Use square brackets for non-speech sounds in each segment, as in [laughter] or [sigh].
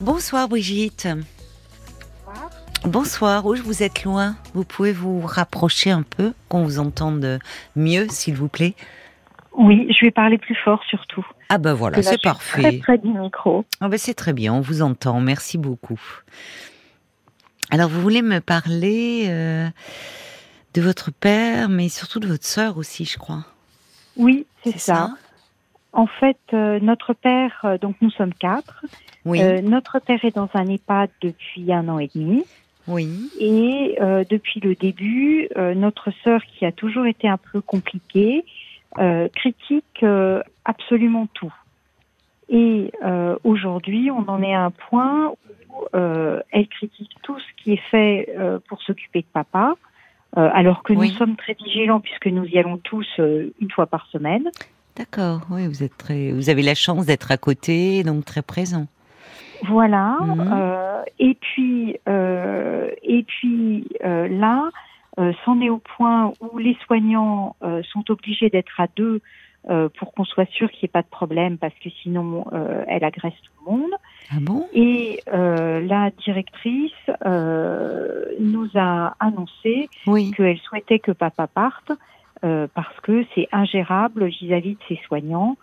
Bonsoir Brigitte. Bonsoir, où vous êtes loin? Vous pouvez vous rapprocher un peu, qu'on vous entende mieux, s'il vous plaît? Oui, je vais parler plus fort surtout. Ah ben voilà, c'est parfait. Très près du micro. Ah ben c'est très bien, on vous entend, merci beaucoup. Alors vous voulez me parler euh, de votre père, mais surtout de votre sœur aussi, je crois. Oui, c'est ça? En fait, euh, notre père, euh, donc nous sommes quatre. Oui. Euh, notre père est dans un EHPAD depuis un an et demi. oui. Et euh, depuis le début, euh, notre sœur, qui a toujours été un peu compliquée, critique absolument tout. Et aujourd'hui, on en est à un point où elle critique tout ce qui est fait pour s'occuper de papa, alors que Oui. nous sommes très vigilants puisque nous y allons tous une fois par semaine. D'accord, oui, vous êtes très, vous avez la chance d'être à côté, donc très présent. Voilà. Mhm. euh, et puis, euh, et puis euh, là, euh, c'en est au point où les soignants euh, sont obligés d'être à deux euh, pour qu'on soit sûr qu'il n'y ait pas de problème, parce que sinon, euh, elle agresse tout le monde. Ah bon? Et euh, la directrice euh, nous a annoncé Oui. qu'elle souhaitait que papa parte euh, parce que c'est ingérable vis-à-vis de ses soignants.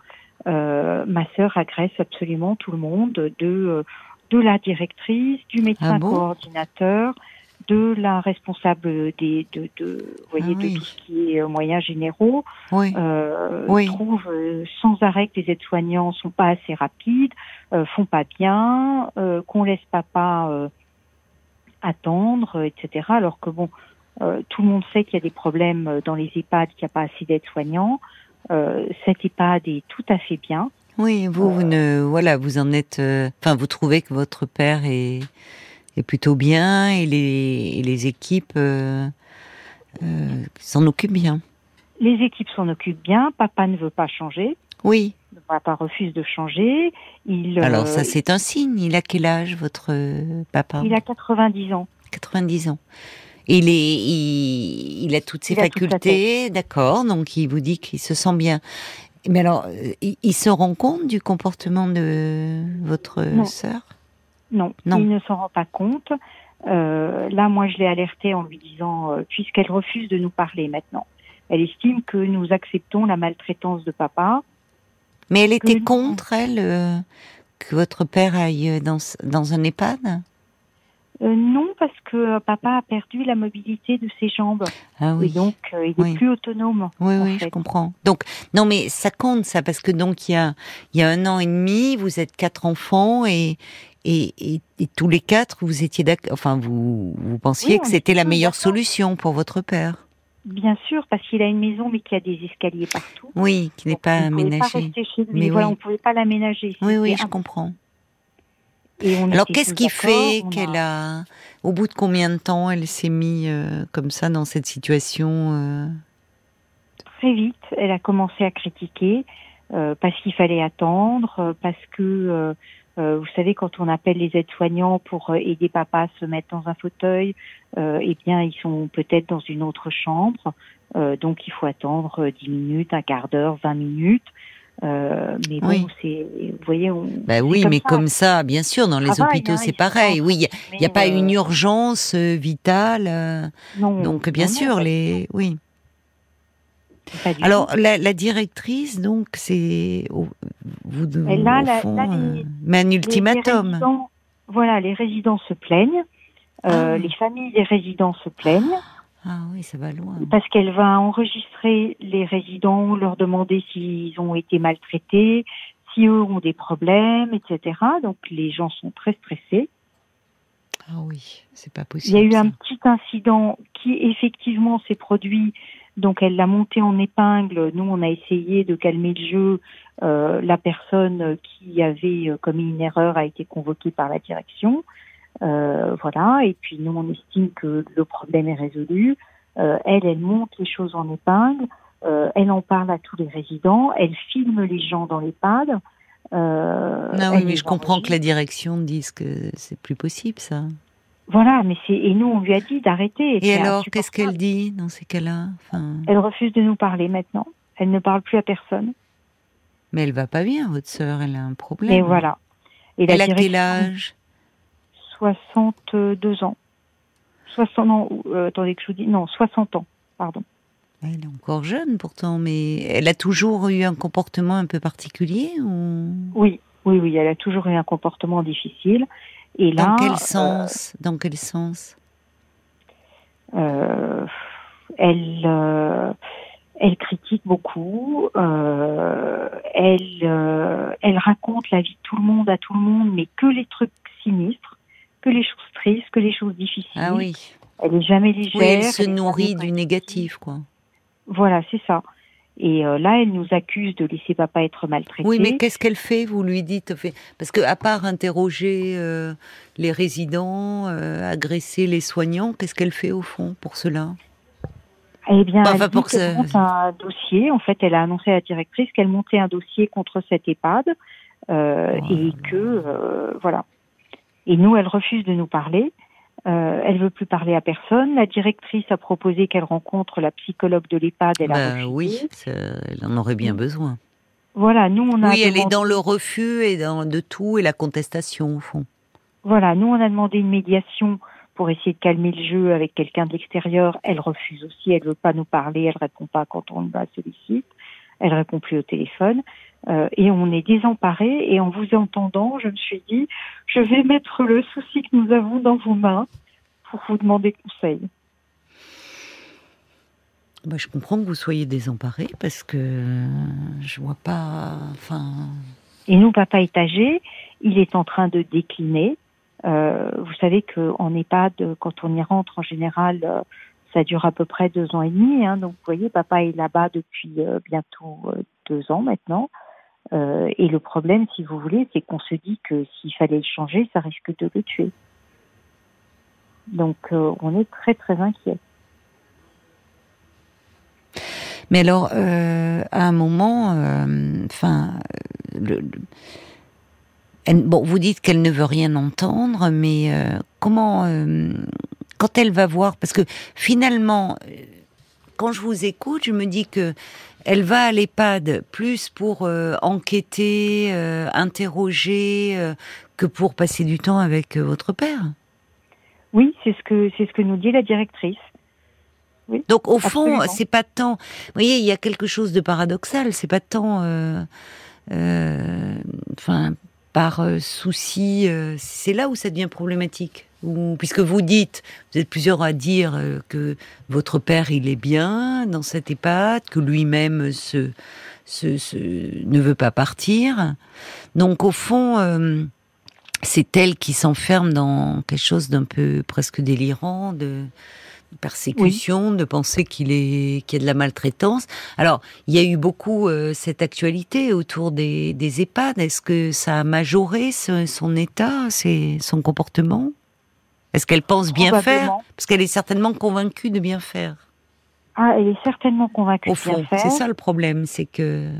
Euh, ma sœur agresse absolument tout le monde, de, euh, de la directrice, du médecin Ah bon coordinateur, de la responsable des, de, de, vous voyez, Ah oui. de tout ce qui est euh, moyens généraux. Oui. Euh, Oui. trouve euh, sans arrêt que les aides-soignants sont pas assez rapides, euh, font pas bien, euh, qu'on laisse papa euh, attendre, etc. Alors que bon, euh, tout le monde sait qu'il y a des problèmes dans les EHPAD, qu'il n'y a pas assez d'aides-soignants. Euh, cet EHPAD est tout à fait bien. Oui, vous, vous ne, voilà, vous en êtes, euh, enfin, vous trouvez que votre père est, est plutôt bien et les, et les équipes euh, euh, s'en occupent bien. Les équipes s'en occupent bien. Papa ne veut pas changer. Oui. Papa refuse de changer. Il, Alors euh, ça, c'est un signe. Il a quel âge, votre euh, papa? Il a 90 ans. 90 ans. Il est, il, il a toutes ses Il facultés, d'accord. Donc il vous dit qu'il se sent bien. Mais alors, euh, il, il se rend compte du comportement de votre Non. sœur? Non, Non. il ne s'en rend pas compte. Euh, là, moi, je l'ai alertée en lui disant, euh, puisqu'elle refuse de nous parler maintenant, elle estime que nous acceptons la maltraitance de papa. Mais elle était contre, elle, euh, que votre père aille dans, dans un EHPAD? Euh, non, parce que euh, papa a perdu la mobilité de ses jambes. Ah Et oui. donc, euh, il est Oui. plus autonome. Oui, oui, je comprends. Donc, non, mais ça compte, ça, parce que donc, il y a, il y a un an et demi, vous êtes quatre enfants et, et, et, et tous les quatre, vous étiez d'accord, enfin, vous, vous pensiez Oui, que c'était était la meilleure solution pour votre père. Bien sûr, parce qu'il a une maison, mais qui a des escaliers partout. Oui, qui n'est pas on ne pouvait pas aménagé. rester chez lui. Mais voilà, on ne pouvait pas l'aménager. Oui, oui, je comprends. Et on Alors, qu'est-ce qui fait qu'elle a, au bout de combien de temps, elle s'est mise euh, comme ça dans cette situation euh, très vite, elle a commencé à critiquer euh, parce qu'il fallait attendre, parce que vous savez quand on appelle les aides-soignants pour aider papa à se mettre dans un fauteuil, eh bien ils sont peut-être dans une autre chambre, donc il faut attendre euh, 10 minutes, un quart d'heure, 20 minutes. Euh, mais bon, Oui. c'est, vous voyez, on. Bah oui, comme mais ça. comme ça, bien sûr, dans les Travail, hôpitaux, hein, c'est pareil. pas Oui, il n'y a, pas euh, une urgence euh, vitale. euh, non, donc, bien non, sûr, pas- les, oui. pas Alors, la, la directrice, donc, c'est au- vous de- Et là, au la- fond, là, les- euh, mais un les ultimatum. voilà, les résidents se plaignent. Euh, Ah. Les familles des résidents se plaignent Ah oui, ça va loin. parce qu'elle va enregistrer les résidents, leur demander s'ils ont été maltraités, si eux ont des problèmes, etc. Donc les gens sont très stressés. Ah oui, c'est pas Il possible. y a eu ça. un petit incident qui effectivement s'est produit. Donc elle l'a monté en épingle. Nous, on a essayé de calmer le jeu. Euh, la personne qui avait euh, commis une erreur a été convoquée par la direction. Euh, voilà. Et puis nous, on estime que le problème est résolu. Euh, elle, elle monte les choses en épingle. Euh, elle en parle à tous les résidents. Elle filme les gens dans l'EHPAD. Euh, Ah oui, mais je comprends que la direction dise que c'est plus possible, ça. Voilà, mais c'est et nous on lui a dit d'arrêter. Et alors, qu'est-ce qu'elle dit dans ces cas-là? Enfin, Elle refuse de nous parler maintenant. Elle ne parle plus à personne. Mais elle va pas bien, votre sœur, elle a un problème. Et voilà. Et Elle a quel âge? 62 ans. 60 ans, euh, attendez que je vous dis, non, 60 ans, pardon. Elle est encore jeune pourtant, mais elle a toujours eu un comportement un peu particulier ou... Oui, oui, oui, elle a toujours eu un comportement difficile. Et Dans là, quel euh, sens? Dans quel sens? Euh, elle, euh, elle critique beaucoup. elle, elle raconte la vie de tout le monde à tout le monde, mais que les trucs sinistres, que les choses tristes, que les choses difficiles. Ah oui. Elle est jamais légère. Elle se nourrit du négatif, quoi. Voilà, c'est ça. Et euh, là, elle nous accuse de laisser papa être maltraité. Oui, mais qu'est-ce qu'elle fait Vous lui dites fait- parce que à part interroger euh, les résidents, euh, agresser les soignants, qu'est-ce qu'elle fait au fond pour cela? Eh bien, elle pour que- monte un dossier. En fait, elle a annoncé à la directrice qu'elle montait un dossier contre cet EHPAD Oh et que voilà. Et nous, elle refuse de nous parler. Euh, elle veut plus parler à personne. La directrice a proposé qu'elle rencontre la psychologue de l'EHPAD. Elle a Bah refusé. oui, ça- elle en aurait bien besoin. Voilà, nous on a Oui, elle est dans le refus et dans de tout et la contestation au fond. Voilà, nous on a demandé une médiation pour essayer de calmer le jeu avec quelqu'un de l'extérieur. Elle refuse aussi, elle veut pas nous parler, elle répond pas quand on la sollicite, elle répond plus au téléphone. Euh, et on est désemparés. Et en vous entendant, je me suis dit, je vais mettre le souci que nous avons dans vos mains pour vous demander conseil. Bah, je comprends que vous soyez désemparé parce que je vois pas. Enfin, Et nous, papa est âgé, il est en train de décliner. Euh, vous savez qu'en EHPAD, quand on y rentre, en général, euh, ça dure à peu près deux ans et demi. Hein, donc, vous voyez, papa est là-bas depuis euh, bientôt euh, deux ans maintenant. Euh, et le problème, si vous voulez, c'est qu'on se dit que s'il fallait le changer, ça risque de le tuer. Donc, euh, on est très, très inquiet. mais alors euh, à un moment, enfin, bon, vous dites qu'elle ne veut rien entendre, mais comment quand elle va voir, parce que finalement, quand je vous écoute, je me dis que elle va à l'EHPAD plus pour euh, enquêter, euh, interroger, euh, que pour passer du temps avec votre père. Oui, c'est ce que c'est ce que nous dit la directrice. Donc au fond, c'est pas tant. Vous voyez, il y a quelque chose de paradoxal. C'est pas tant, enfin, par euh, souci. euh, c'est là où ça devient problématique. Puisque vous dites, vous êtes plusieurs à dire euh, que votre père il est bien dans cette EHPAD, que lui-même ne veut pas partir. Donc au fond. c'est elle qui s'enferme dans quelque chose d'un peu presque délirant, de persécution, de penser qu'il est qu'il y a de la maltraitance. Alors, il y a eu beaucoup euh, cette actualité autour des, des EHPAD. Est-ce que ça a majoré ce- son état, ses, son comportement? Est-ce qu'elle pense bien faire? Parce qu'elle est certainement convaincue de bien faire. Ah, elle est certainement convaincue Au de bien fond, faire. c'est ça le problème, c'est que.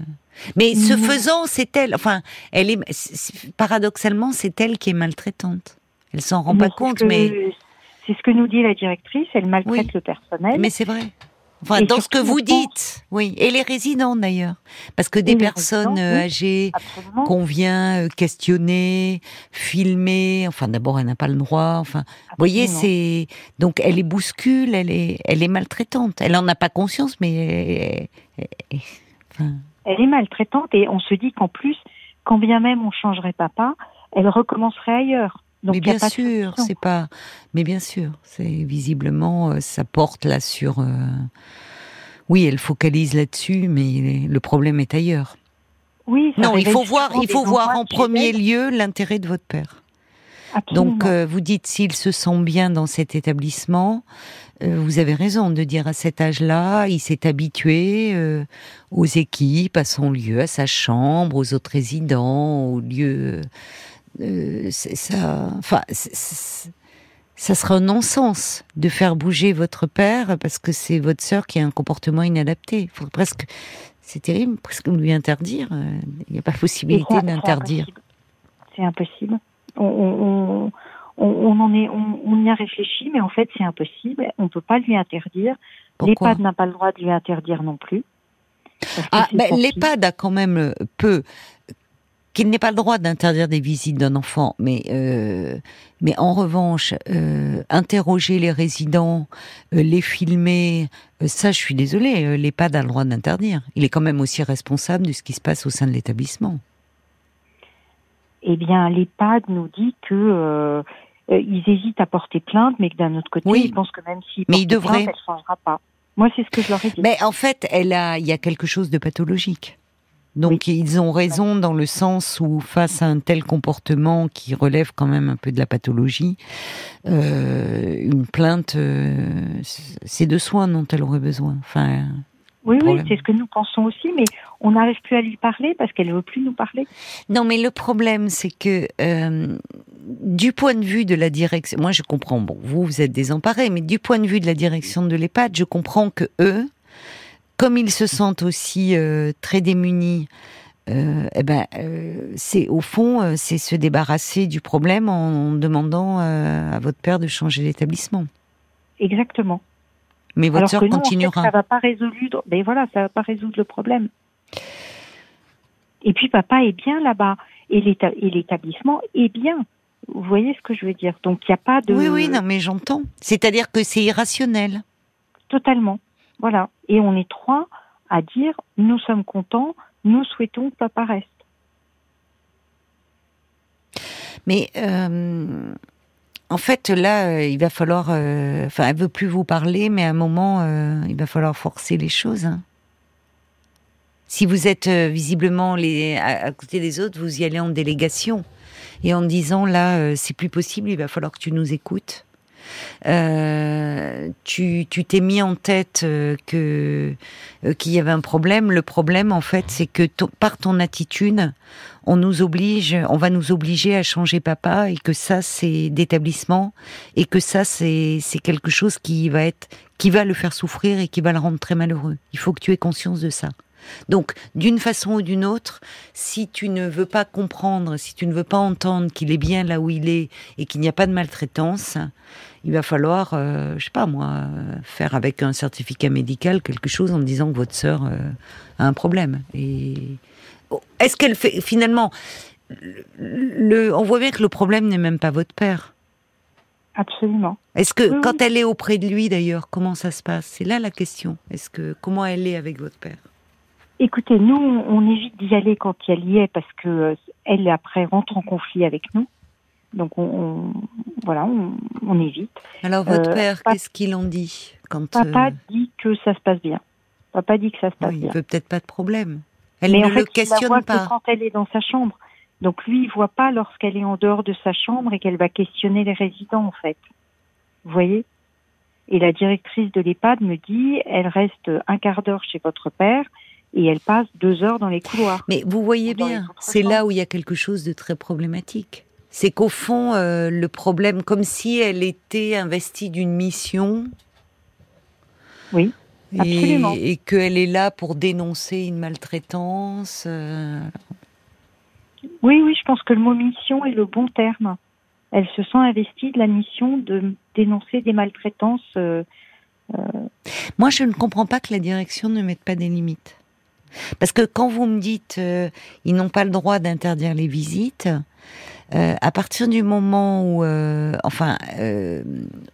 Mais ce Non. faisant, c'est elle. Enfin, elle est paradoxalement, c'est elle qui est maltraitante. Elle s'en rend Mais pas compte, mais c'est ce que nous dit la directrice. Elle maltraite Oui. le personnel. mais c'est vrai. Enfin, dans ce que vous dites, oui, et les résidents d'ailleurs, parce que des personnes oui. âgées qu'on vient euh, questionner, filmer, enfin d'abord elle n'a pas le droit, enfin, vous voyez, c'est donc elle est bouscule, elle est, elle est maltraitante, elle en a pas conscience, mais euh, euh, enfin, Elle est maltraitante et on se dit qu'en plus, quand bien même on changerait papa, elle recommencerait ailleurs. Donc mais bien sûr, c'est pas. Mais bien sûr, c'est visiblement euh, ça porte là sur. euh, Oui, elle focalise là-dessus, mais le problème est ailleurs. Oui, Non, il faut voir, il faut voir en premier lieu l'intérêt de votre père. Absolument. Donc, euh, vous dites s'il se sent bien dans cet établissement, euh, vous avez raison de dire à cet âge-là, il s'est habitué euh, aux équipes, à son lieu, à sa chambre, aux autres résidents, au lieu. Euh, ça, enfin, ça sera un non-sens de faire bouger votre père parce que c'est votre sœur qui a un comportement inadapté. Il faudrait presque, c'est terrible, presque lui interdire. euh, Il n'y a pas possibilité d'interdire. impossible. C'est impossible. On, on, on, on en est, on, y a réfléchi, mais en fait, c'est impossible. On ne peut pas lui interdire. L'EHPAD n'a pas le droit de lui interdire non plus. Ah, ben, l'EHPAD a quand même peut qu'il n'ait pas le droit d'interdire des visites d'un enfant, mais euh, mais en revanche, euh, interroger les résidents, euh, les filmer, ça, je suis désolée, l'EHPAD a le droit d'interdire. Il est quand même aussi responsable de ce qui se passe au sein de l'établissement. Eh bien, l'EHPAD nous dit que ils hésitent à porter plainte, mais que d'un autre côté, ils pensent que même s'ils mais portent plainte, elle ne changera pas. Moi, c'est ce que je leur ai dit. Mais en fait, elle a, il y a quelque chose de pathologique. Donc ils ont raison dans le sens où face à un tel comportement qui relève quand même un peu de la pathologie, euh, une plainte, euh, c'est de soins dont elle aurait besoin. Enfin, oui, oui, c'est ce que nous pensons aussi, mais on n'arrive plus à lui parler parce qu'elle ne veut plus nous parler. Non, mais le problème, c'est que euh, du point de vue de la direction, moi je comprends, bon, vous, vous êtes désemparés, mais du point de vue de la direction de l'EHPAD, je comprends que eux, comme ils se sentent aussi euh, très démunis, euh, eh ben, euh, c'est au fond, c'est se débarrasser du problème en, demandant à votre père de changer d'établissement. Exactement. Mais votre sœur continuera. ça va pas résoudre. Voilà, ça va pas résoudre le problème. Et puis papa est bien là-bas et l'établissement est bien. Vous voyez ce que je veux dire? Donc il n'y a pas de. Oui, oui, non, mais j'entends. C'est-à-dire que c'est irrationnel. Totalement. Voilà. Et on est trois à dire nous sommes contents, nous souhaitons que papa reste. Mais euh, en fait, là, euh, il va falloir. Euh, enfin, elle veut plus vous parler, mais à un moment, il va falloir forcer les choses. Hein. Si vous êtes visiblement les, à, côté des autres, vous y allez en délégation et en disant là, c'est plus possible, il va falloir que tu nous écoutes. Tu t'es mis en tête euh, que euh, qu'il y avait un problème. Le problème, en fait, c'est que par ton attitude, on nous oblige, on va nous obliger à changer papa et que ça, c'est d'établissement et que ça, c'est c'est quelque chose qui va être qui va le faire souffrir et qui va le rendre très malheureux. Il faut que tu aies conscience de ça. Donc, d'une façon ou d'une autre, si tu ne veux pas comprendre, si tu ne veux pas entendre qu'il est bien là où il est et qu'il n'y a pas de maltraitance, il va falloir, euh, je sais pas moi, faire avec un certificat médical quelque chose en disant que votre sœur euh, a un problème. Et est-ce qu'elle fait finalement le, on voit bien que le problème n'est même pas votre père. Absolument. Est-ce que quand elle est auprès de lui d'ailleurs, comment ça se passe? C'est là la question. Est-ce que comment elle est avec votre père? Écoutez, nous, on évite d'y aller quand elle y est parce que euh, elle après rentre en conflit avec nous. Donc on, voilà, on, évite. Alors votre euh, père, qu'est-ce qu'il en dit quand Papa euh, dit que ça se passe bien. Papa dit que ça se passe bien. Il veut peut-être pas de problème. Elle ne le questionne pas. quand elle est dans sa chambre. Donc lui, il voit pas lorsqu'elle est en dehors de sa chambre et qu'elle va questionner les résidents en fait. Vous voyez? Et la directrice de l'EHPAD me dit, elle reste un quart d'heure chez votre père et elle passe deux heures dans les couloirs. Mais vous voyez bien, c'est là où il y a quelque chose de très problématique. C'est qu'au fond, euh, le problème, comme si elle était investie d'une mission. Oui, absolument. Et, qu'elle est là pour dénoncer une maltraitance. Euh. Oui, oui, je pense que le mot mission est le bon terme. Elle se sent investie de la mission de dénoncer des maltraitances. Euh, Moi, je ne comprends pas que la direction ne mette pas des limites. Parce que quand vous me dites euh, ils n'ont pas le droit d'interdire les visites, euh, à partir du moment où, euh, enfin,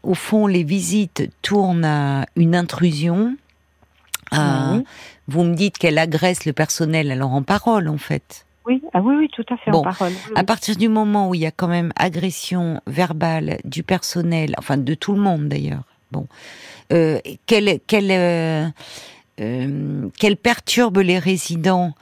au fond, les visites tournent à une intrusion, vous me dites qu'elle agresse le personnel alors en parole, en fait. Oui, ah oui, oui, tout à fait en parole. À partir du moment où il y a quand même agression verbale du personnel, enfin de tout le monde d'ailleurs, bon, quelle, quelle euh, qu'elle perturbe les résidents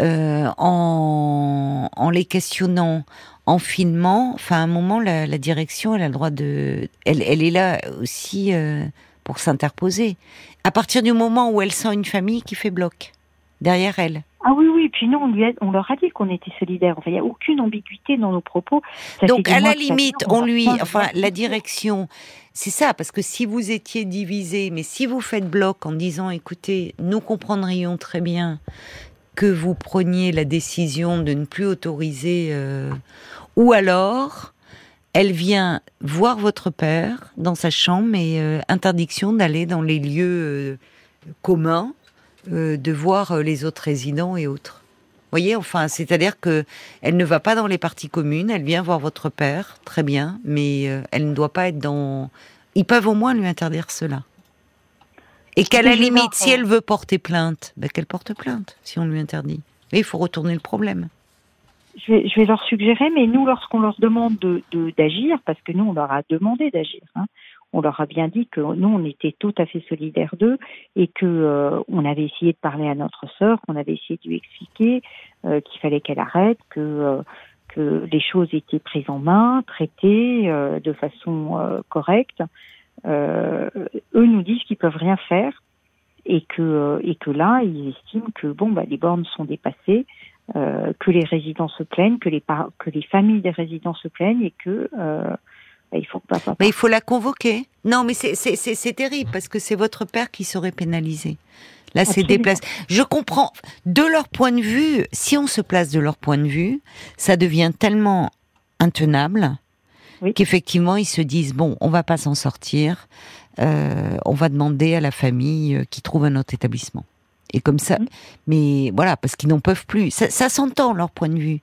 euh, en, en, les questionnant, en filmant. Enfin, à un moment, la, la, direction, elle a le droit de, elle, elle est là aussi euh, pour s'interposer. À partir du moment où elle sent une famille qui fait bloc derrière elle. Ah oui, oui, puis nous, on, lui on leur a dit qu'on était solidaires. Enfin, il n'y a aucune ambiguïté dans nos propos. Donc, à la limite, on lui, enfin, la direction, c'est ça, parce que si vous étiez divisé, mais si vous faites bloc en disant, écoutez, nous comprendrions très bien que vous preniez la décision de ne plus autoriser, euh, ou alors, elle vient voir votre père dans sa chambre et euh, interdiction d'aller dans les lieux euh, communs, de voir les autres résidents et autres. Voyez, enfin, c'est-à-dire que elle ne va pas dans les parties communes, elle vient voir votre père, très bien, mais euh, elle ne doit pas être dans. Ils peuvent au moins lui interdire cela. Et qu'à la limite, si elle veut porter plainte, ben, qu'elle porte plainte, si on lui interdit. Mais il faut retourner le problème. Je vais, je vais leur suggérer, mais nous, lorsqu'on leur demande d'agir, de, d'agir, parce que nous, on leur a demandé d'agir, hein, on leur a bien dit que nous, on était tout à fait solidaires d'eux et que euh, on avait essayé de parler à notre sœur, qu'on avait essayé de lui expliquer euh, qu'il fallait qu'elle arrête, que euh, que les choses étaient prises en main, traitées de façon correcte. eux nous disent qu'ils peuvent rien faire et que et que là, ils estiment que bon, bah, les bornes sont dépassées. que les résidents se plaignent, que les que les familles des résidents se plaignent et que il faut Mais il faut la convoquer. Non, mais c'est terrible parce que c'est votre père qui serait pénalisé. Là, c'est déplacé. Je comprends. De leur point de vue, si on se place de leur point de vue, ça devient tellement intenable qu'effectivement, ils se disent bon, on va pas s'en sortir. Euh, on va demander à la famille euh, qui trouve un autre établissement. Et comme ça, mmh. mais voilà, parce qu'ils n'en peuvent plus. Ça, s'entend leur point de vue.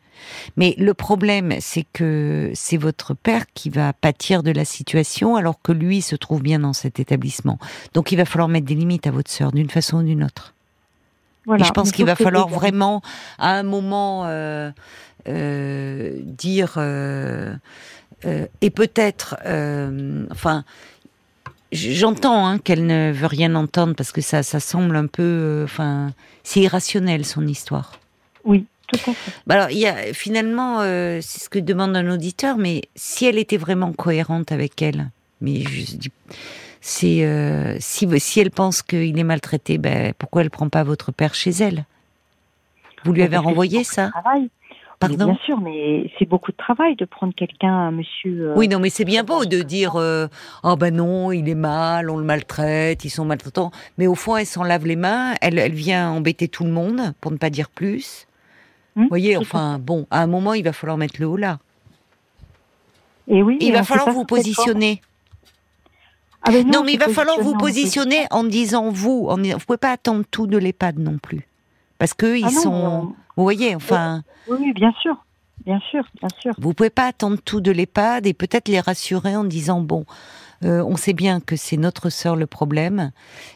Mais le problème, c'est que c'est votre père qui va pâtir de la situation, alors que lui se trouve bien dans cet établissement. Donc il va falloir mettre des limites à votre sœur, d'une façon ou d'une autre. Voilà, Et je pense qu'il va falloir vraiment, à un moment, euh, euh, dire euh, et peut-être, enfin J'entends hein, qu'elle ne veut rien entendre parce que ça, ça semble un peu, euh, enfin, c'est irrationnel son histoire. Oui, tout à fait. Bah alors, il y a finalement, euh, c'est ce que demande un auditeur, mais si elle était vraiment cohérente avec elle, mais je dis, c'est euh, si si elle pense qu'il est maltraité, ben pourquoi elle prend pas votre père chez elle? Vous lui avez renvoyé ça? Bien sûr, mais c'est beaucoup de travail de prendre quelqu'un, monsieur. Euh, oui, non, mais c'est bien beau de dire euh, oh ben non, il est mal, on le maltraite, ils sont maltraitants. Mais au fond, elle s'en lave les mains, elle, elle vient embêter tout le monde, pour ne pas dire plus. Hum, Vous voyez, enfin, bon, à un moment, il va falloir mettre le haut là. Et oui. Il va falloir vous positionner. Ah ben non, mais il va falloir vous positionner en disant vous, en, vous pouvez pas attendre tout de l'EHPAD non plus, parce que ils ah sont. Vous voyez, enfin. Oui, bien sûr. Bien sûr, bien sûr. Vous pouvez pas attendre tout de l'EHPAD et peut-être les rassurer en disant bon, euh, on sait bien que c'est notre sœur le problème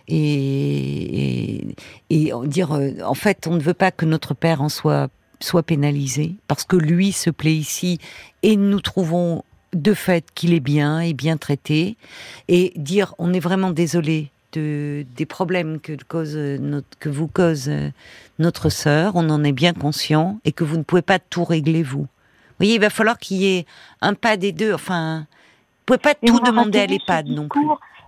et, et, dire euh, en fait on ne veut pas que notre père en soit soit pénalisé parce que lui se plaît ici et nous trouvons de fait qu'il est bien et bien traité et dire on est vraiment désolé de, des problèmes que, cause notre, que vous cause euh, notre sœur, on en est bien conscient, et que vous ne pouvez pas tout régler vous. Vous voyez, il va falloir qu'il y ait un pas des deux. Enfin, vous pouvez pas tout demander à l'EHPAD non plus.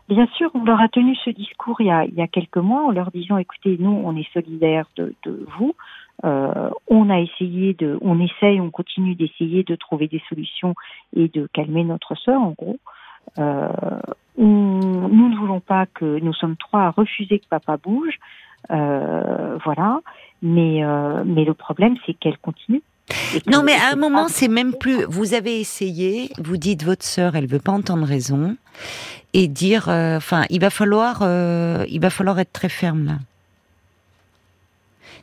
Bien sûr, on leur a tenu ce discours il y a, il y a quelques mois en leur disant écoutez, nous, on est solidaires de, de vous. Euh, on a essayé de, on essaye, on continue d'essayer de trouver des solutions et de calmer notre sœur, en gros. Euh, nous ne voulons pas que nous sommes trois à refuser que papa bouge, euh, voilà. Mais euh, mais le problème c'est qu'elle continue. Non, mais à un moment, c'est même plus. Vous avez essayé, vous dites votre sœur, elle veut pas entendre raison, et dire, euh, enfin, il va falloir, il va falloir être très ferme là.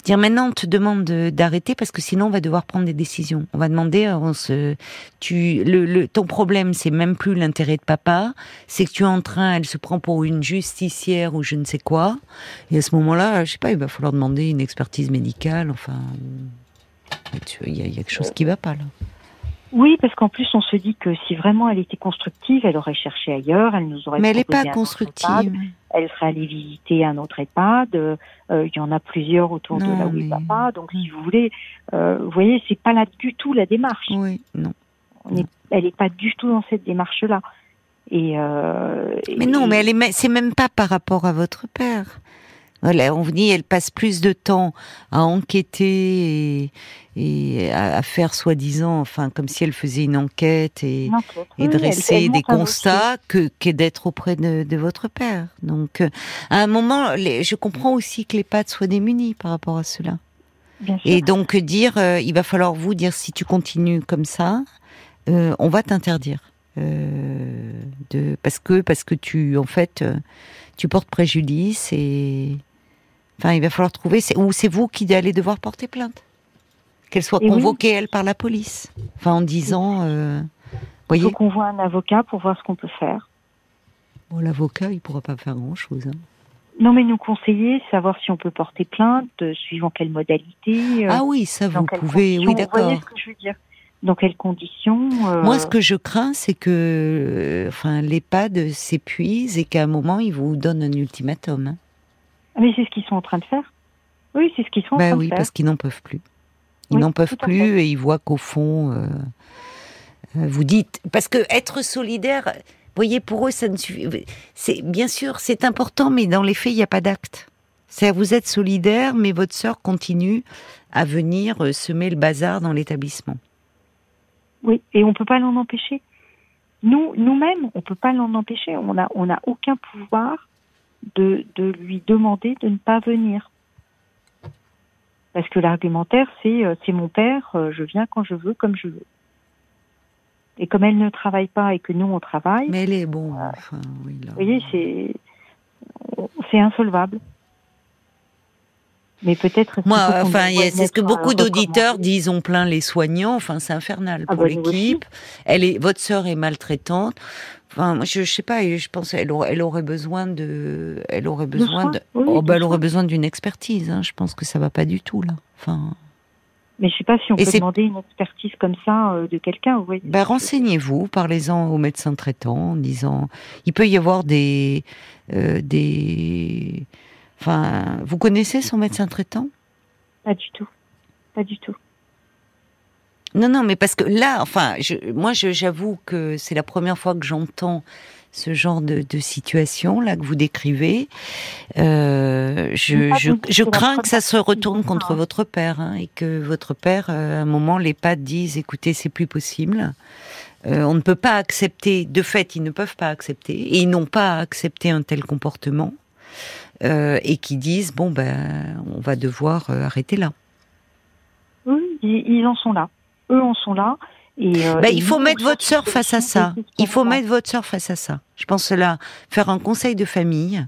Dire maintenant on te demande d'arrêter parce que sinon on va devoir prendre des décisions. On va demander, euh, on se, tu, le, ton problème c'est même plus l'intérêt de papa, c'est que tu es en train, elle se prend pour une justicière ou je ne sais quoi. Et à ce moment-là, je sais pas, il va falloir demander une expertise médicale. Enfin, il y, a quelque chose qui va pas là. Oui, parce qu'en plus, on se dit que si vraiment elle était constructive, elle aurait cherché ailleurs, elle nous aurait. Mais elle n'est pas constructive. Elle serait allée visiter un autre EHPAD. Euh, il y en a plusieurs autour de là où il va pas. Donc, si vous voulez, euh, vous voyez, c'est pas là du tout la démarche. Oui, non. elle n'est pas du tout dans cette démarche-là. Et, euh, mais non, mais elle est, c'est même pas par rapport à votre père. Voilà, on dit, elle passe plus de temps à enquêter et, à, faire soi-disant, enfin, comme si elle faisait une enquête et, dresser des constats que d'être auprès de, votre père. Donc, euh, à un moment, je comprends aussi que les pattes soient démunies par rapport à cela. Et donc dire, euh, il va falloir vous dire si tu continues comme ça, euh, on va t'interdire. de parce que parce que tu en fait tu portes préjudice et Enfin, il va falloir trouver, ou c'est vous qui allez devoir porter plainte. Qu'elle soit convoquée, elle, par la police. Enfin, en disant... Euh, il faut qu'on voit un avocat pour voir ce qu'on peut faire. Bon, l'avocat, il pourra pas faire grand-chose. Hein. Non, mais nous conseiller, savoir si on peut porter plainte, euh, suivant quelle modalité. Euh, ah oui, ça vous pouvez, oui, d'accord. Vous voyez ce que je veux dire Dans quelles conditions euh, Moi, ce que je crains, c'est que enfin, l'EHPAD s'épuise et qu'à un moment, ils vous donnent un ultimatum. Hein. Ah, mais c'est ce qu'ils sont en train de faire. Oui, c'est ce qu'ils sont en ben train oui, de faire. parce qu'ils n'en peuvent plus. Ils n'en peuvent plus et ils voient qu'au fond, vous dites. Parce que être solidaire, voyez, pour eux, ça ne suffit. C'est bien sûr, c'est important, mais dans les faits, il n'y a pas d'acte. C'est vous êtes solidaire, mais votre sœur continue à venir euh, semer le bazar dans l'établissement. Oui, et on peut pas l'en empêcher. Nous, nous-mêmes, on peut pas l'en empêcher. On n'a on a aucun pouvoir de, de lui demander de ne pas venir. Parce que l'argumentaire, c'est euh, c'est mon père, euh, je viens quand je veux, comme je veux. Et comme elle ne travaille pas et que nous on travaille. Mais elle est bon. Enfin, oui, Vous voyez, c'est c'est insolvable. Mais peut-être. Moi, enfin, c'est ce que beaucoup d'auditeurs disent. On plaint les soignants. Enfin, c'est infernal ah pour bah, l'équipe. Elle est, votre sœur est maltraitante. Enfin, moi, je, je sais pas. Je pense elle aurait, elle aurait besoin de, elle aurait besoin de, oh, bah, elle aurait besoin d'une expertise. Hein. Je pense que ça va pas du tout là. Enfin. Mais je ne sais pas si on peut demander une expertise comme ça euh, de quelqu'un. Oui. Ben, renseignez-vous, parlez-en au médecin traitant en disant, il peut y avoir des, euh, des, enfin, vous connaissez son médecin traitant? Pas du tout, pas du tout. Non, non, mais parce que là, enfin, je, moi, j'avoue que c'est la première fois que j'entends ce genre de, situation là que vous décrivez. Euh, je, je, crains que ça se retourne contre votre père hein, et que votre père, euh, à un moment, les pattes disent "écoutez, c'est plus possible." Euh, on ne peut pas accepter, de fait, ils ne peuvent pas accepter, et ils n'ont pas accepté un tel comportement, et qui disent bon ben, on va devoir arrêter là. Oui, ils en sont là. Eux en sont là. Euh, bah, il faut mettre votre sœur face à ça. Il faut mettre votre sœur face à ça. Je pense là, faire un conseil de famille,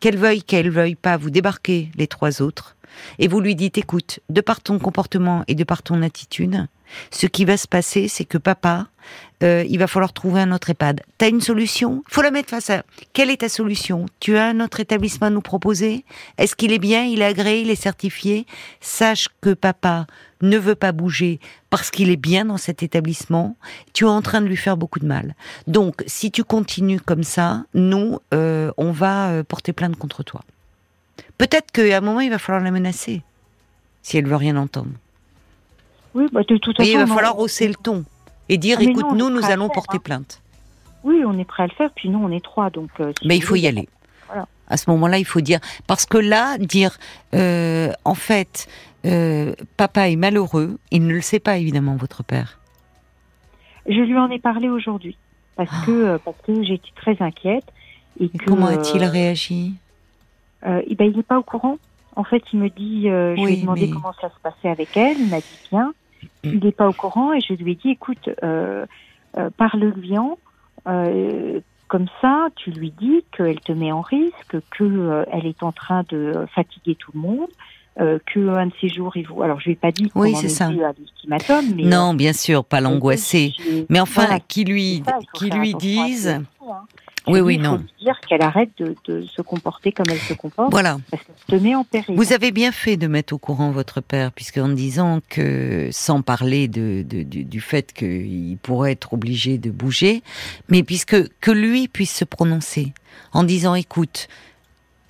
qu'elle veuille, qu'elle veuille pas, vous débarquer les trois autres, et vous lui dites, écoute, de par ton comportement et de par ton attitude, ce qui va se passer, c'est que papa, euh, il va falloir trouver un autre EHPAD. T'as une solution? Faut la mettre face à. Quelle est ta solution? Tu as un autre établissement à nous proposer? Est-ce qu'il est bien? Il est agréé? Il est certifié? Sache que papa ne veut pas bouger parce qu'il est bien dans cet établissement. Tu es en train de lui faire beaucoup de mal. Donc, si tu continues comme ça, nous, euh, on va euh, porter plainte contre toi. Peut-être qu'à un moment, il va falloir la menacer si elle veut rien entendre. Oui, bah, de toute façon. il va falloir hausser le ton et dire ah, écoute, nous, nous allons porter hein. plainte. Oui, on est prêt à le faire, puis nous, on est trois. Donc, euh, mais il faut y aller. À ce moment-là, il faut dire. Parce que là, dire, euh, en fait, euh, papa est malheureux, il ne le sait pas, évidemment, votre père. Je lui en ai parlé aujourd'hui. Parce, ah. que, parce que j'étais très inquiète. Et, comment a-t-il réagi? eh ben, Il n'est pas au courant. En fait, il me dit, je lui ai demandé comment ça se passait avec elle. Il m'a dit bien il n'est pas au courant et je lui ai dit, écoute, euh, euh, parle-lui en. Euh, comme ça, tu lui dis qu'elle te met en risque, qu'elle elle est en train de fatiguer tout le monde, euh, qu'un de ces jours, il vous... Alors, je lui ai pas dit oui, c'est ça. mais... Non, bien sûr, pas l'angoisser. Mais enfin, qui lui, qui lui disent... Oui, oui, non. Il dire qu'elle arrête de, se comporter comme elle se comporte. Voilà. Parce qu'elle te met en péril. Vous avez bien fait de mettre au courant votre père, puisque en disant que, sans parler de, du, fait qu'il pourrait être obligé de bouger, mais puisque que lui puisse se prononcer en disant, écoute,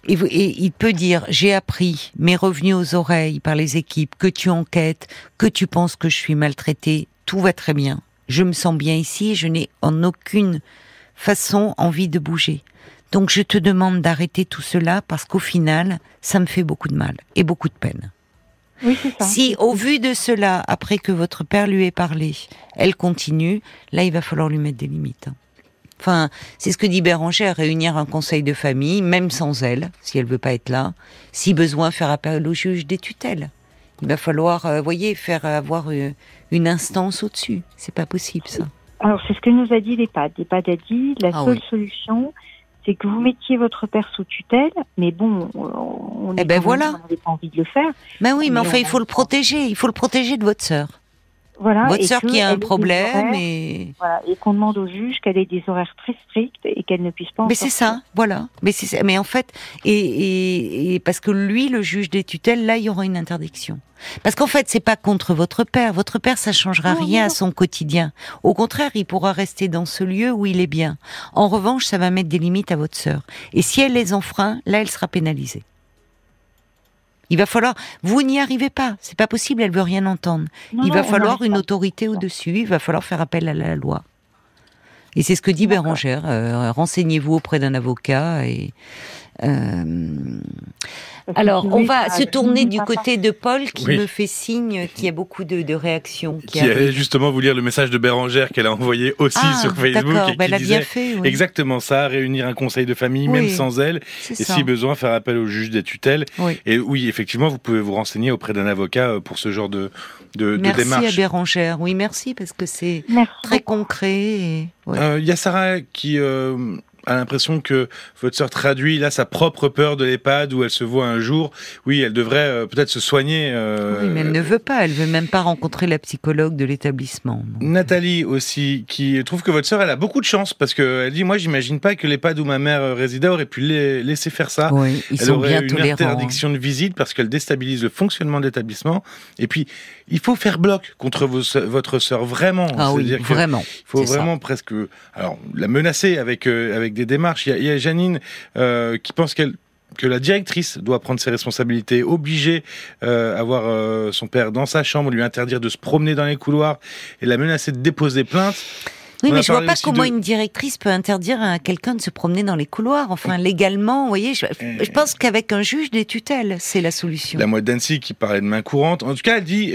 et, il peut dire, j'ai appris, mes revenus aux oreilles par les équipes, que tu enquêtes, que tu penses que je suis maltraité, tout va très bien. Je me sens bien ici, je n'ai en aucune façon envie de bouger. Donc je te demande d'arrêter tout cela parce qu'au final, ça me fait beaucoup de mal et beaucoup de peine. Oui, ça. Si au vu de cela, après que votre père lui ait parlé, elle continue, là il va falloir lui mettre des limites. Hein. Enfin, c'est ce que dit Béranger, réunir un conseil de famille, même sans elle, si elle veut pas être là, si besoin faire appel au juge des tutelles. Il va falloir, euh, voyez, faire avoir euh, une instance au-dessus. C'est pas possible ça. Alors, c'est ce que nous a dit l'EHPAD. L'EHPAD a dit la ah seule solution, c'est que vous mettiez votre père sous tutelle, mais bon, on eh ben voilà. n'avait pas envie de le faire. Ben oui, mais, enfin, il faut le protéger. Il faut le protéger de votre sœur. Voilà, votre sœur qui a un problème et voilà, et qu'on demande au juge qu'elle ait des horaires très stricts et qu'elle ne puisse pas. En mais c'est ça, voilà. Mais c'est mais en fait et, et, et, parce que lui, le juge des tutelles, là, il y aura une interdiction. Parce qu'en fait, c'est pas contre votre père. Votre père, ça changera rien à son quotidien. Au contraire, il pourra rester dans ce lieu où il est bien. En revanche, ça va mettre des limites à votre sœur. Et si elle les enfreint, là, elle sera pénalisée. Il va falloir, vous n'y arrivez pas, c'est pas possible, elle veut rien entendre. il va falloir une autorité au-dessus, il va falloir faire appel à la loi. Et c'est ce que dit Bérangère. Euh, renseignez-vous auprès d'un avocat et euh, [laughs] alors, on va se tourner du côté de Paul qui me fait signe qu'il y a beaucoup de, réactions. Qui, allait justement vous lire le message de Bérangère qu'elle a envoyé aussi ah, sur Facebook. Et bah, elle a bien fait. Exactement ça, réunir un conseil de famille, même sans elle, et si besoin, faire appel au juge des tutelles. Et oui, effectivement, vous pouvez vous renseigner auprès d'un avocat euh, pour ce genre de, de, merci démarche. Merci à Bérangère. Oui, merci parce que c'est très concret. Euh, il y a Sarah qui a l'impression que votre sœur traduit là sa propre peur de l'EHPAD où elle se voit un jour. Oui, elle devrait euh, peut-être se soigner. Euh, oui, mais elle ne veut pas. Elle veut même pas rencontrer la psychologue de l'établissement. Nathalie aussi, qui trouve que votre sœur elle a beaucoup de chance parce que elle dit moi j'imagine pas que l'EHPAD où ma mère résidait aurait pu laisser faire ça. Oui, ils elle sont aurait bien une interdiction de visite parce qu'elle déstabilise le fonctionnement de l'établissement. Et puis il faut faire bloc contre votre sœur vraiment. Ah oui, vraiment. Il faut vraiment presque alors la menacer avec euh, avec des démarches. Il y a, Janine euh, qui pense qu'elle que la directrice doit prendre ses responsabilités, obliger euh, avoir euh, son père dans sa chambre, lui interdire de se promener dans les couloirs et la menacer de déposer plainte. Oui, mais je vois pas comment une directrice peut interdire à quelqu'un de se promener dans les couloirs. Enfin, légalement, vous voyez, je, je pense qu'avec un juge des tutelles, c'est la solution. La mode d'Annecy qui parlait de main courante. En tout cas, elle dit,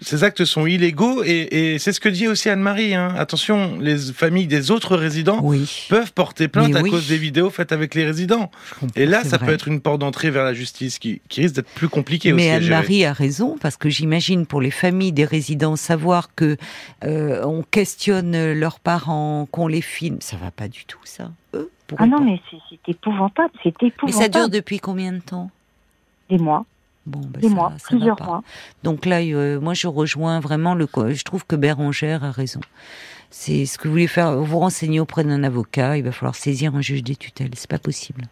ces actes sont illégaux et, c'est ce que dit aussi Anne-Marie. Hein. Attention, les familles des autres résidents peuvent porter plainte à cause des vidéos faites avec les résidents. Et là, ça peut être une porte d'entrée vers la justice qui, risque d'être plus compliquée Mais Anne-Marie a raison parce que j'imagine pour les familles des résidents savoir que euh, on questionne leurs parents, qu'on les filme, ça va pas du tout ça. Eux, ah non, mais c'est épouvantable, c'est épouvantable. Mais ça dure depuis combien de temps? Des mois. Bon, ben Des mois, plusieurs mois. Donc là, euh, moi, je rejoins vraiment le. Je trouve que Bérangère a raison. C'est ce que vous voulez faire. Vous renseigner auprès d'un avocat. Il va falloir saisir un juge des tutelles. C'est pas possible.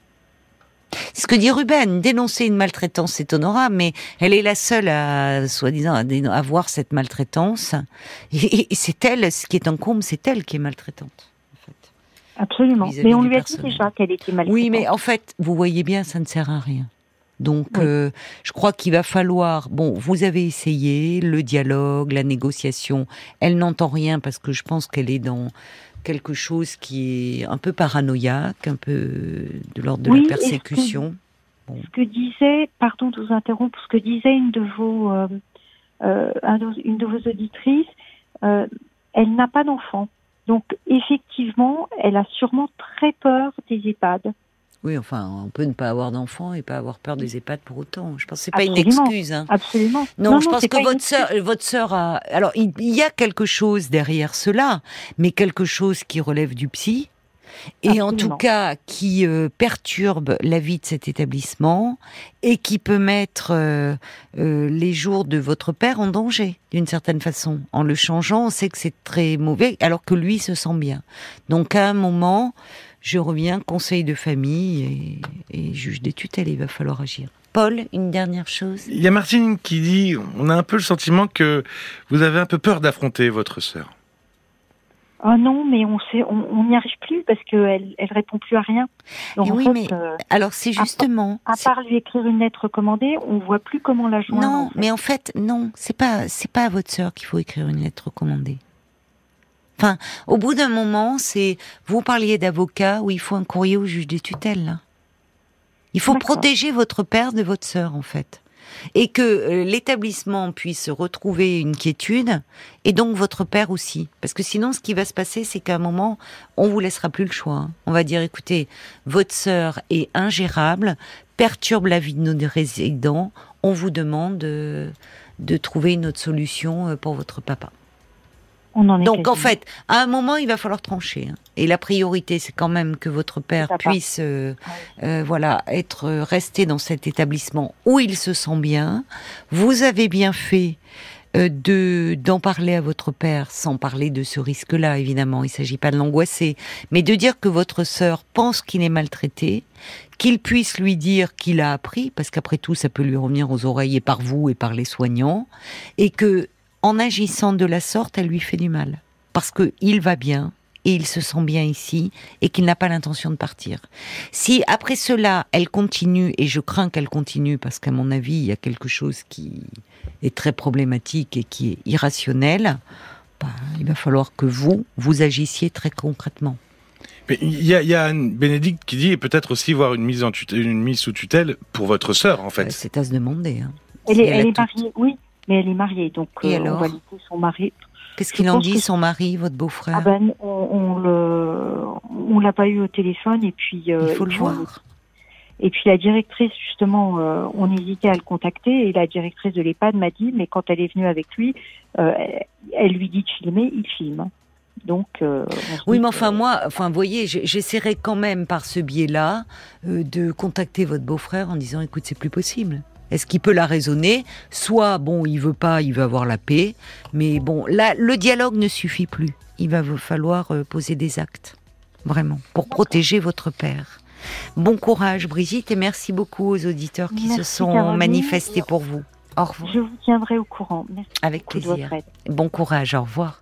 C'est ce que dit Ruben. Dénoncer une maltraitance, c'est honorable, mais elle est la seule à, soi-disant, à, voir cette maltraitance. Et, c'est elle, ce qui est en comble, c'est elle qui est maltraitante. En fait, Absolument. Mais on lui a dit déjà qu'elle était maltraitante. Oui, mais en fait, vous voyez bien, ça ne sert à rien. Donc, euh, je crois qu'il va falloir. Bon, vous avez essayé le dialogue, la négociation. Elle n'entend rien parce que je pense qu'elle est dans quelque chose qui est un peu paranoïaque, un peu de l'ordre de la persécution. Ce que, disait, pardon de vous interrompre, ce que disait une de vos, euh, euh, une de vos auditrices, elle n'a pas d'enfant. Donc, effectivement, elle a sûrement très peur des EHPAD. Oui, enfin, on peut ne pas avoir d'enfants et pas avoir peur des EHPAD pour autant. Je pense que c'est pas une excuse. Hein. Absolument. Non, je pense que votre sœur, votre sœur a. Alors, il y a quelque chose derrière cela, mais quelque chose qui relève du psy. Et en tout cas, qui euh, perturbe la vie de cet établissement et qui peut mettre euh, euh, les jours de votre père en danger, d'une certaine façon. En le changeant, on sait que c'est très mauvais, alors que lui se sent bien. Donc, à un moment, je reviens, conseil de famille et, juge des tutelles, il va falloir agir. Paul, une dernière chose. Il y a Martine qui dit, on a un peu le sentiment que vous avez un peu peur d'affronter votre sœur. Ah non, mais on sait, on n'y arrive plus parce qu'elle elle répond plus à rien. oui, mais euh, alors c'est justement. À, part lui écrire une lettre recommandée, on voit plus comment la joindre. Non, mais en fait, non, c'est pas c'est pas à votre sœur qu'il faut écrire une lettre recommandée. Enfin, au bout d'un moment, c'est vous parliez d'avocat où il faut un courrier au juge des tutelles. Il faut protéger votre père de votre sœur, en fait, et que euh, l'établissement puisse retrouver une quiétude, et donc votre père aussi, parce que sinon, ce qui va se passer, c'est qu'à un moment, on vous laissera plus le choix. Hein. On va dire, écoutez, votre sœur est ingérable, perturbe la vie de nos résidents, on vous demande de trouver une autre solution euh, pour votre papa. Donc en fait, à un moment, il va falloir trancher. Hein. Et la priorité, c'est quand même que votre père puisse, euh, euh, voilà, être resté dans cet établissement où il se sent bien. Vous avez bien fait euh, de d'en parler à votre père, sans parler de ce risque-là, évidemment. Il s'agit pas de l'angoisser, mais de dire que votre sœur pense qu'il est maltraité, qu'il puisse lui dire qu'il a appris, parce qu'après tout, ça peut lui revenir aux oreilles et par vous et par les soignants, et que en agissant de la sorte, elle lui fait du mal. Parce qu'il va bien, et il se sent bien ici, et qu'il n'a pas l'intention de partir. Si après cela, elle continue, et je crains qu'elle continue, parce qu'à mon avis, il y a quelque chose qui est très problématique et qui est irrationnel, ben, il va falloir que vous, vous agissiez très concrètement. Mais il y a, y a Bénédicte qui dit, et peut-être aussi voir une mise, en une mise sous tutelle pour votre sœur, en fait. C'est à se demander. Hein. Elle, est, mariée, oui mais elle est mariée, donc Et euh, alors son mari. Qu'est-ce qu'il en dit, son mari, votre beau-frère ah ben, on, on l'a pas eu au téléphone et puis. Euh, Il faut le voir. Et puis la directrice, justement, euh, on hésitait à le contacter et la directrice de l'EHPAD m'a dit, mais quand elle est venue avec lui, elle lui dit de filmer, il filme. Donc, oui, mais enfin moi, enfin, vous voyez, j'essaierai quand même par ce biais-là de contacter votre beau-frère en disant, écoute, c'est plus possible. Est-ce qu'il peut la raisonner? Soit, bon, il veut pas, il veut avoir la paix, mais bon, là, le dialogue ne suffit plus. Il va falloir euh, poser des actes, vraiment, pour protéger votre père. Bon courage, Brigitte, et merci beaucoup aux auditeurs qui se sont manifestés pour vous. Au revoir. Je vous tiendrai au courant. Merci Avec plaisir. Bon courage, au revoir.